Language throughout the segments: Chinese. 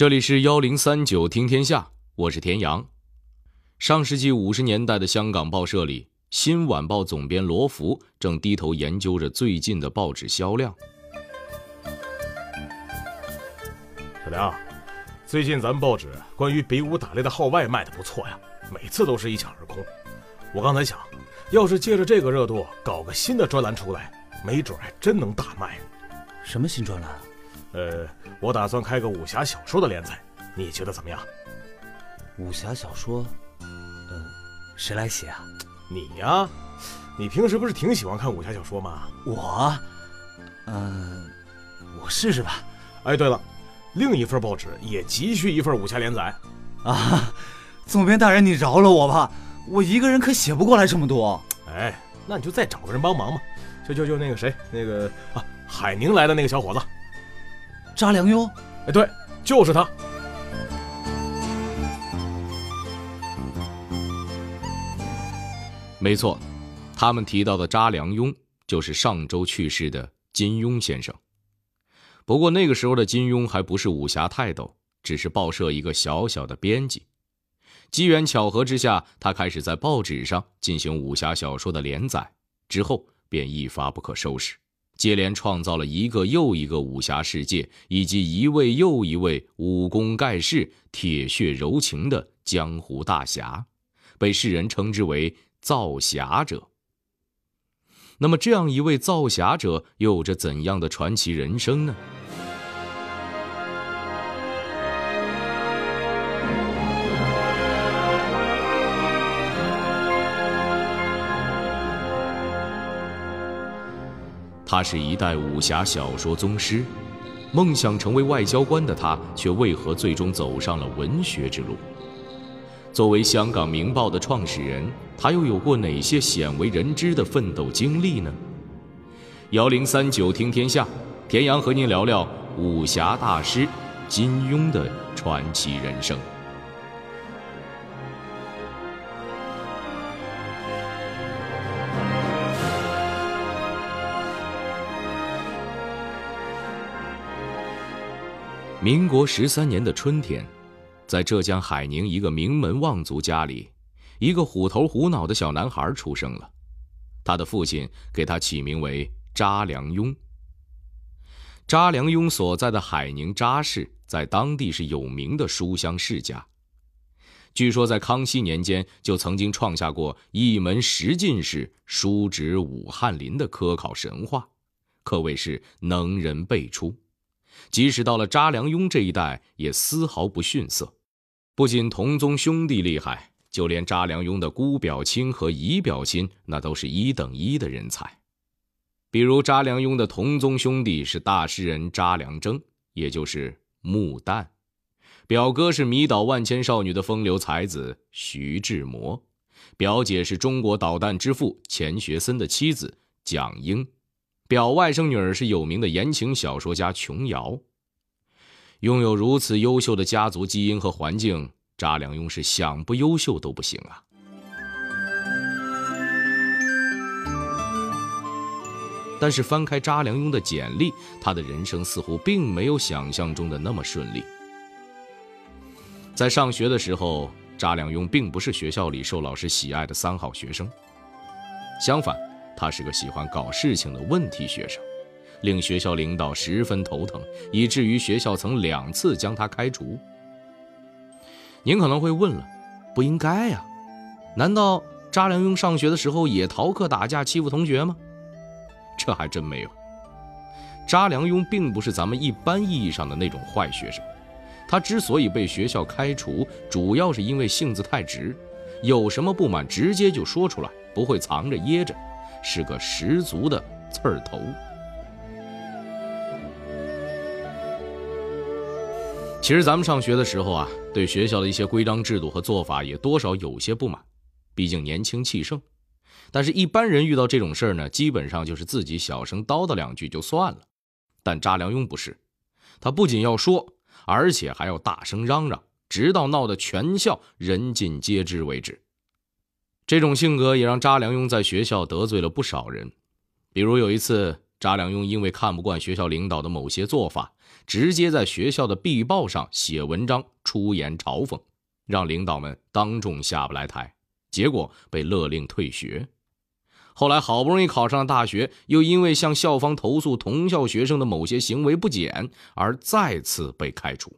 这里是幺零三九听天下，我是田阳。上世纪五十年代的香港报社里，《新晚报》总编罗福正低头研究着最近的报纸销量。小梁，最近咱们报纸关于比武打猎的号外卖的不错呀，每次都是一抢而空。我刚才想，要是借着这个热度搞个新的专栏出来，没准还真能大卖。什么新专栏？呃，我打算开个武侠小说的连载，你觉得怎么样？武侠小说，嗯，谁来写啊？你呀，你平时不是挺喜欢看武侠小说吗？我，嗯，我试试吧。哎，对了，另一份报纸也急需一份武侠连载。啊，总编大人，你饶了我吧，我一个人可写不过来这么多。哎，那你就再找个人帮忙嘛，就就就那个谁，那个啊，海宁来的那个小伙子。查良镛，哎，对，就是他。没错，他们提到的查良镛就是上周去世的金庸先生。不过那个时候的金庸还不是武侠泰斗，只是报社一个小小的编辑。机缘巧合之下，他开始在报纸上进行武侠小说的连载，之后便一发不可收拾。接连创造了一个又一个武侠世界，以及一位又一位武功盖世、铁血柔情的江湖大侠，被世人称之为造侠者。那么，这样一位造侠者又有着怎样的传奇人生呢？他是一代武侠小说宗师，梦想成为外交官的他，却为何最终走上了文学之路？作为香港《明报》的创始人，他又有过哪些鲜为人知的奋斗经历呢？幺零三九听天下，田阳和您聊聊武侠大师金庸的传奇人生。民国十三年的春天，在浙江海宁一个名门望族家里，一个虎头虎脑的小男孩出生了。他的父亲给他起名为查良镛。查良镛所在的海宁查氏，在当地是有名的书香世家。据说在康熙年间就曾经创下过一门十进士、叔侄武翰林的科考神话，可谓是能人辈出。即使到了查良镛这一代，也丝毫不逊色。不仅同宗兄弟厉害，就连查良镛的姑表亲和姨表亲，那都是一等一的人才。比如查良镛的同宗兄弟是大诗人查良铮，也就是穆旦；表哥是迷倒万千少女的风流才子徐志摩；表姐是中国导弹之父钱学森的妻子蒋英。表外甥女儿是有名的言情小说家琼瑶。拥有如此优秀的家族基因和环境，查良镛是想不优秀都不行啊。但是翻开查良镛的简历，他的人生似乎并没有想象中的那么顺利。在上学的时候，查良镛并不是学校里受老师喜爱的三好学生，相反。他是个喜欢搞事情的问题学生，令学校领导十分头疼，以至于学校曾两次将他开除。您可能会问了，不应该呀？难道查良镛上学的时候也逃课打架欺负同学吗？这还真没有。查良镛并不是咱们一般意义上的那种坏学生，他之所以被学校开除，主要是因为性子太直，有什么不满直接就说出来，不会藏着掖着。是个十足的刺儿头。其实咱们上学的时候啊，对学校的一些规章制度和做法也多少有些不满，毕竟年轻气盛。但是，一般人遇到这种事儿呢，基本上就是自己小声叨叨两句就算了。但查良镛不是，他不仅要说，而且还要大声嚷嚷，直到闹得全校人尽皆知为止。这种性格也让查良镛在学校得罪了不少人，比如有一次查良镛因为看不惯学校领导的某些做法，直接在学校的壁报上写文章出言嘲讽，让领导们当众下不来台，结果被勒令退学。后来好不容易考上了大学，又因为向校方投诉同校学生的某些行为不检，而再次被开除。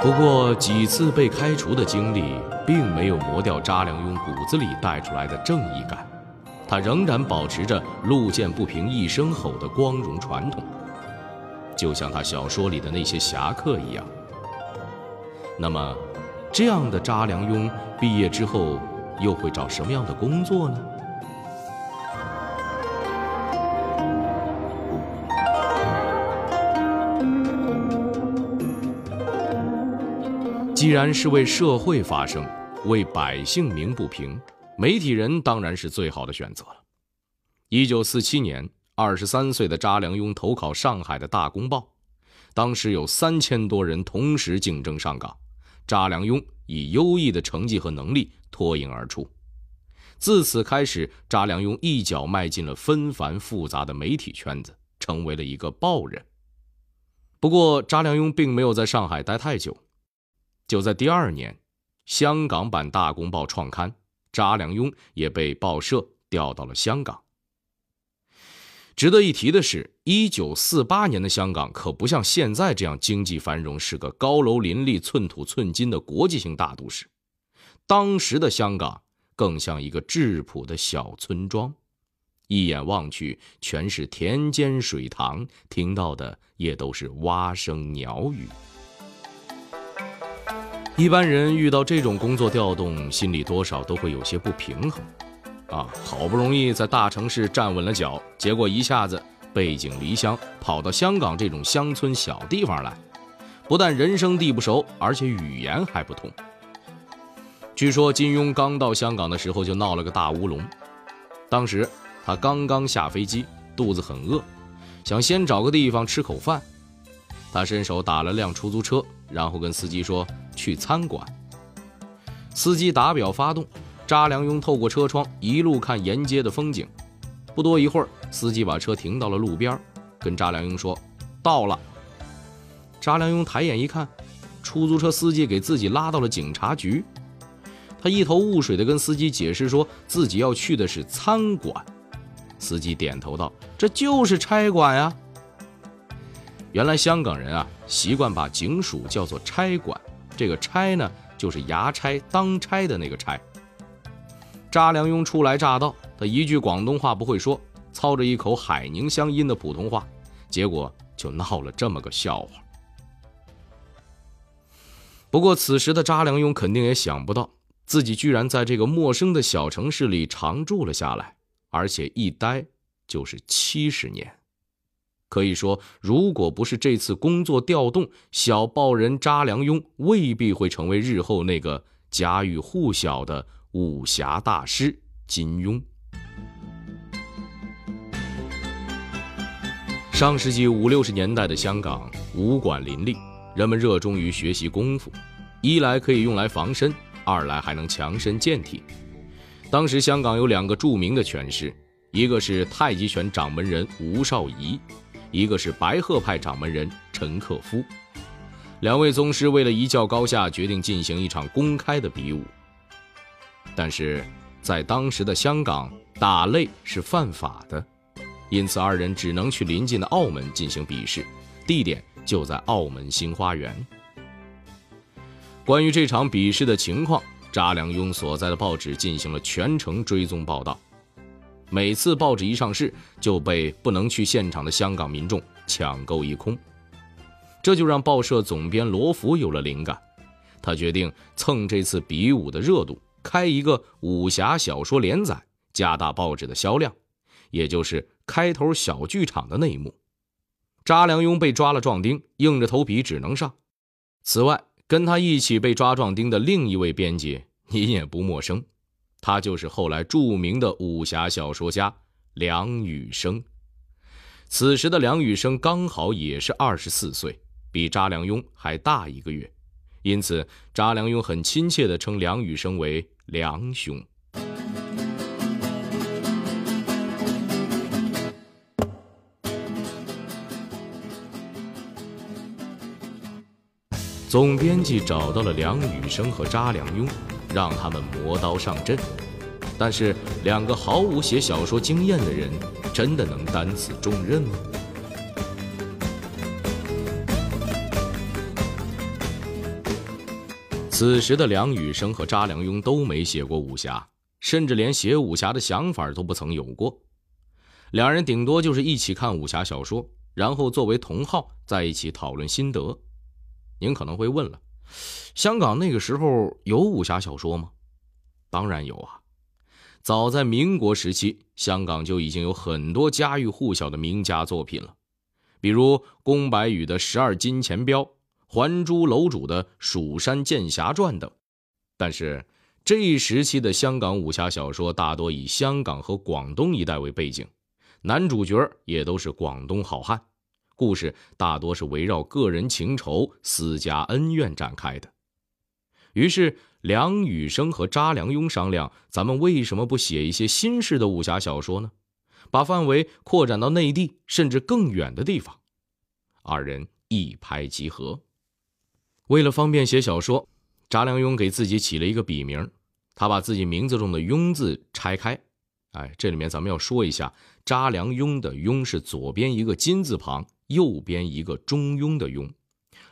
不过几次被开除的经历，并没有磨掉查良镛骨子里带出来的正义感，他仍然保持着“路见不平一声吼”的光荣传统，就像他小说里的那些侠客一样。那么，这样的查良镛毕业之后又会找什么样的工作呢？既然是为社会发声，为百姓鸣不平，媒体人当然是最好的选择了。一九四七年，二十三岁的查良镛投考上海的大公报，当时有三千多人同时竞争上岗，查良镛以优异的成绩和能力脱颖而出。自此开始，查良镛一脚迈进了纷繁复杂的媒体圈子，成为了一个报人。不过，查良镛并没有在上海待太久。就在第二年，香港版《大公报》创刊，查良镛也被报社调到了香港。值得一提的是，一九四八年的香港可不像现在这样经济繁荣，是个高楼林立、寸土寸金的国际性大都市。当时的香港更像一个质朴的小村庄，一眼望去全是田间水塘，听到的也都是蛙声鸟语。一般人遇到这种工作调动，心里多少都会有些不平衡，啊，好不容易在大城市站稳了脚，结果一下子背井离乡，跑到香港这种乡村小地方来，不但人生地不熟，而且语言还不通。据说金庸刚到香港的时候就闹了个大乌龙，当时他刚刚下飞机，肚子很饿，想先找个地方吃口饭，他伸手打了辆出租车，然后跟司机说。去餐馆。司机打表发动，查良镛透过车窗一路看沿街的风景。不多一会儿，司机把车停到了路边，跟查良镛说：“到了。”查良镛抬眼一看，出租车司机给自己拉到了警察局。他一头雾水地跟司机解释说自己要去的是餐馆。司机点头道：“这就是差馆呀。”原来香港人啊，习惯把警署叫做差馆。这个差呢，就是衙差当差的那个差。查良镛初来乍到，他一句广东话不会说，操着一口海宁乡音的普通话，结果就闹了这么个笑话。不过此时的查良镛肯定也想不到，自己居然在这个陌生的小城市里常住了下来，而且一待就是七十年。可以说，如果不是这次工作调动，小报人查良镛未必会成为日后那个家喻户晓的武侠大师金庸。上世纪五六十年代的香港，武馆林立，人们热衷于学习功夫，一来可以用来防身，二来还能强身健体。当时香港有两个著名的拳师，一个是太极拳掌门人吴少仪。一个是白鹤派掌门人陈克夫，两位宗师为了一较高下，决定进行一场公开的比武。但是在当时的香港，打擂是犯法的，因此二人只能去临近的澳门进行比试，地点就在澳门新花园。关于这场比试的情况，查良镛所在的报纸进行了全程追踪报道。每次报纸一上市，就被不能去现场的香港民众抢购一空，这就让报社总编罗福有了灵感，他决定蹭这次比武的热度，开一个武侠小说连载，加大报纸的销量，也就是开头小剧场的那一幕。查良镛被抓了壮丁，硬着头皮只能上。此外，跟他一起被抓壮丁的另一位编辑，你也不陌生。他就是后来著名的武侠小说家梁羽生。此时的梁羽生刚好也是二十四岁，比查良镛还大一个月，因此查良镛很亲切地称梁羽生为“梁兄”。总编辑找到了梁羽生和查良镛，让他们磨刀上阵。但是，两个毫无写小说经验的人，真的能担此重任吗？此时的梁羽生和查良镛都没写过武侠，甚至连写武侠的想法都不曾有过。两人顶多就是一起看武侠小说，然后作为同好在一起讨论心得。您可能会问了，香港那个时候有武侠小说吗？当然有啊！早在民国时期，香港就已经有很多家喻户晓的名家作品了，比如宫白羽的《十二金钱镖》。还珠楼主的《蜀山剑侠传》等，但是这一时期的香港武侠小说大多以香港和广东一带为背景，男主角也都是广东好汉，故事大多是围绕个人情仇、私家恩怨展开的。于是梁羽生和查良镛商量，咱们为什么不写一些新式的武侠小说呢？把范围扩展到内地甚至更远的地方。二人一拍即合。为了方便写小说，查良镛给自己起了一个笔名。他把自己名字中的“镛”字拆开，哎，这里面咱们要说一下，查良镛的“镛”是左边一个金字旁，右边一个中庸的“庸”，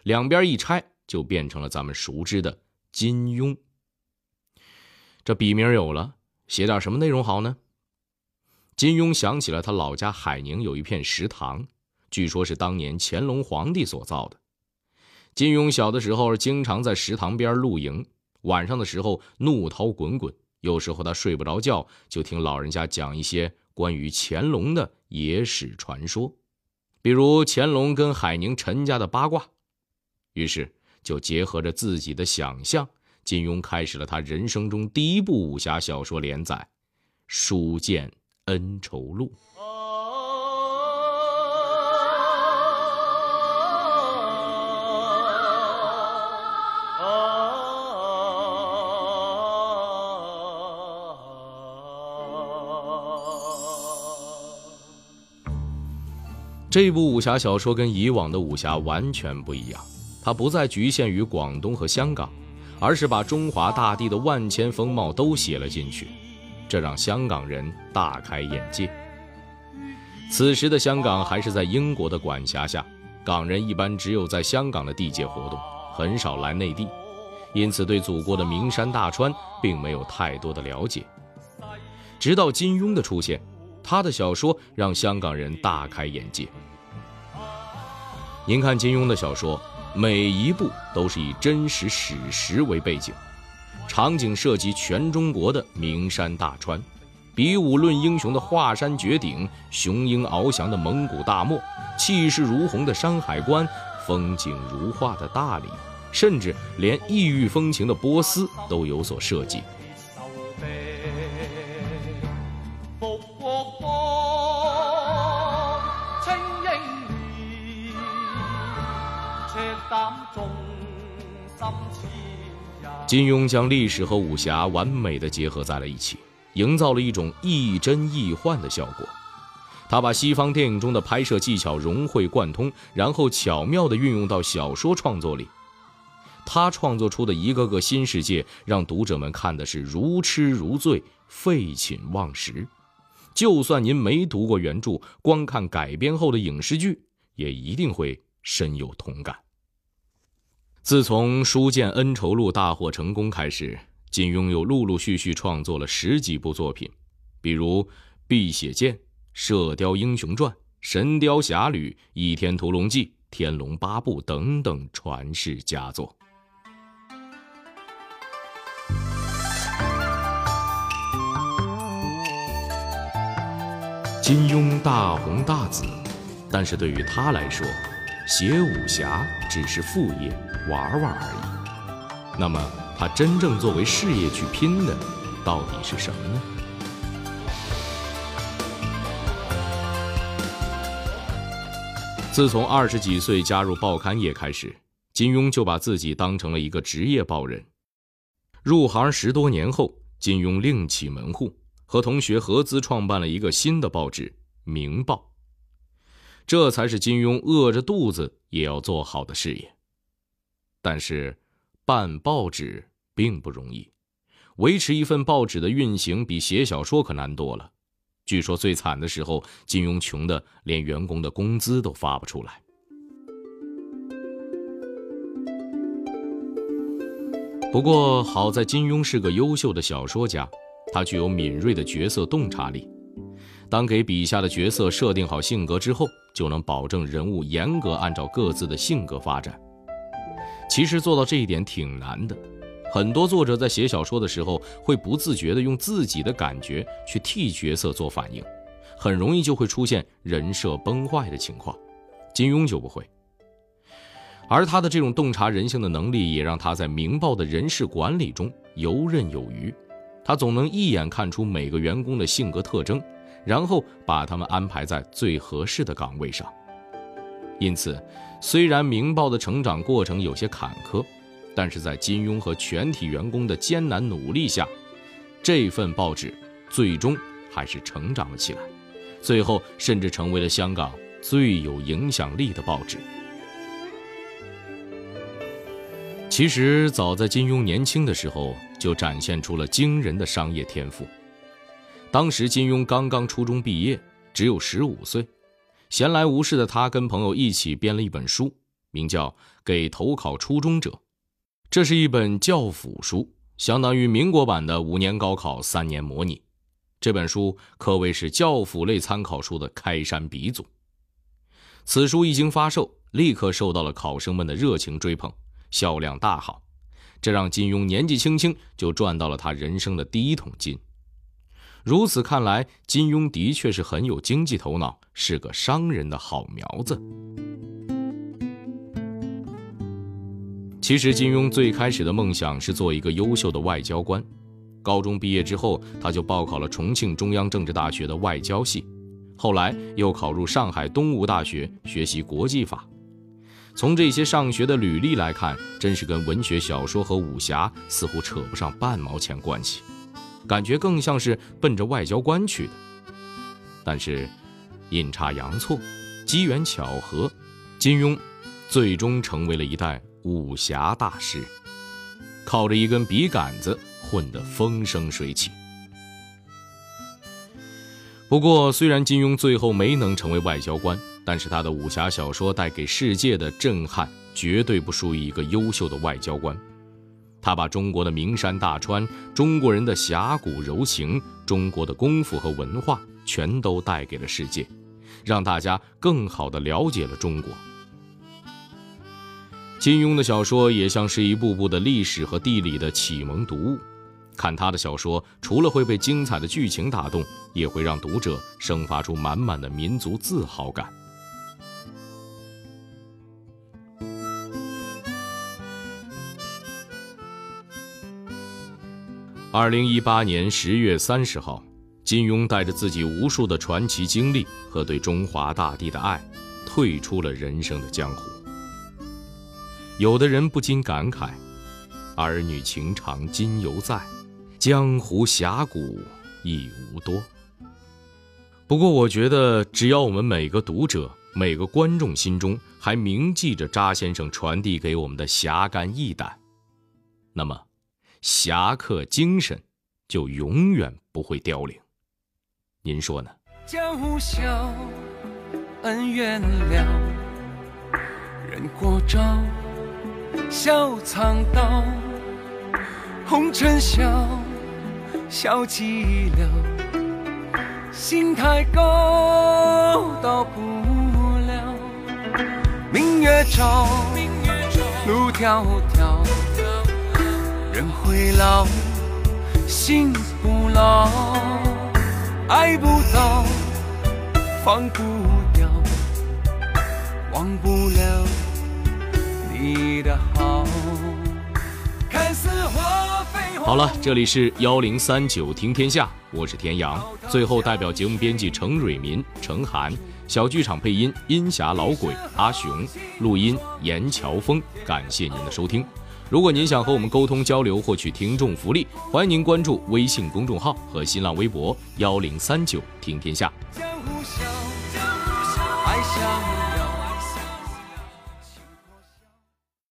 两边一拆就变成了咱们熟知的金庸。这笔名有了，写点什么内容好呢？金庸想起了他老家海宁有一片石塘，据说是当年乾隆皇帝所造的。金庸小的时候经常在池塘边露营，晚上的时候怒涛滚滚，有时候他睡不着觉，就听老人家讲一些关于乾隆的野史传说，比如乾隆跟海宁陈家的八卦。于是就结合着自己的想象，金庸开始了他人生中第一部武侠小说连载《书剑恩仇录》。这部武侠小说跟以往的武侠完全不一样，它不再局限于广东和香港，而是把中华大地的万千风貌都写了进去，这让香港人大开眼界。此时的香港还是在英国的管辖下，港人一般只有在香港的地界活动，很少来内地，因此对祖国的名山大川并没有太多的了解。直到金庸的出现，他的小说让香港人大开眼界。您看金庸的小说，每一部都是以真实史实为背景，场景涉及全中国的名山大川，比武论英雄的华山绝顶，雄鹰翱翔的蒙古大漠，气势如虹的山海关，风景如画的大理，甚至连异域风情的波斯都有所涉及。金庸将历史和武侠完美的结合在了一起，营造了一种亦真亦幻的效果。他把西方电影中的拍摄技巧融会贯通，然后巧妙地运用到小说创作里。他创作出的一个个新世界，让读者们看的是如痴如醉、废寝忘食。就算您没读过原著，光看改编后的影视剧，也一定会深有同感。自从《书剑恩仇录》大获成功开始，金庸又陆陆续续创作了十几部作品，比如《碧血剑》《射雕英雄传》《神雕侠侣》《倚天屠龙记》《天龙八部》等等传世佳作。金庸大红大紫，但是对于他来说，写武侠只是副业。玩玩而已。那么，他真正作为事业去拼的，到底是什么呢？自从二十几岁加入报刊业开始，金庸就把自己当成了一个职业报人。入行十多年后，金庸另起门户，和同学合资创办了一个新的报纸《明报》。这才是金庸饿着肚子也要做好的事业。但是，办报纸并不容易，维持一份报纸的运行比写小说可难多了。据说最惨的时候，金庸穷的连员工的工资都发不出来。不过好在金庸是个优秀的小说家，他具有敏锐的角色洞察力。当给笔下的角色设定好性格之后，就能保证人物严格按照各自的性格发展。其实做到这一点挺难的，很多作者在写小说的时候会不自觉地用自己的感觉去替角色做反应，很容易就会出现人设崩坏的情况。金庸就不会，而他的这种洞察人性的能力，也让他在《明报》的人事管理中游刃有余。他总能一眼看出每个员工的性格特征。然后把他们安排在最合适的岗位上。因此，虽然《明报》的成长过程有些坎坷，但是在金庸和全体员工的艰难努力下，这份报纸最终还是成长了起来，最后甚至成为了香港最有影响力的报纸。其实，早在金庸年轻的时候，就展现出了惊人的商业天赋。当时金庸刚刚初中毕业，只有十五岁，闲来无事的他跟朋友一起编了一本书，名叫《给投考初中者》。这是一本教辅书，相当于民国版的五年高考三年模拟。这本书可谓是教辅类参考书的开山鼻祖。此书一经发售，立刻受到了考生们的热情追捧，销量大好，这让金庸年纪轻轻就赚到了他人生的第一桶金。如此看来，金庸的确是很有经济头脑，是个商人的好苗子。其实，金庸最开始的梦想是做一个优秀的外交官。高中毕业之后，他就报考了重庆中央政治大学的外交系，后来又考入上海东吴大学学习国际法。从这些上学的履历来看，真是跟文学小说和武侠似乎扯不上半毛钱关系。感觉更像是奔着外交官去的，但是阴差阳错，机缘巧合，金庸最终成为了一代武侠大师，靠着一根笔杆子混得风生水起。不过，虽然金庸最后没能成为外交官，但是他的武侠小说带给世界的震撼绝对不输于一个优秀的外交官。他把中国的名山大川、中国人的侠骨柔情、中国的功夫和文化，全都带给了世界，让大家更好地了解了中国。金庸的小说也像是一部部的历史和地理的启蒙读物，看他的小说，除了会被精彩的剧情打动，也会让读者生发出满满的民族自豪感。二零一八年十月三十号，金庸带着自己无数的传奇经历和对中华大地的爱，退出了人生的江湖。有的人不禁感慨：“儿女情长今犹在，江湖侠骨已无多。”不过，我觉得只要我们每个读者、每个观众心中还铭记着扎先生传递给我们的侠肝义胆，那么。侠客精神就永远不会凋零，您说呢？江湖笑，恩怨了，人过招，笑藏刀，红尘笑，笑寂寥，心太高，到不了。明月照，路迢迢。人会老，心不老，爱不到，放不掉，忘不了你的好。看好了，这里是幺零三九听天下，我是田阳。最后，代表节目编辑程蕊民、程涵，小剧场配音阴霞老鬼阿雄，录音严乔峰。感谢您的收听。如果您想和我们沟通交流，获取听众福利，欢迎您关注微信公众号和新浪微博幺零三九听天下。江湖笑，江湖笑，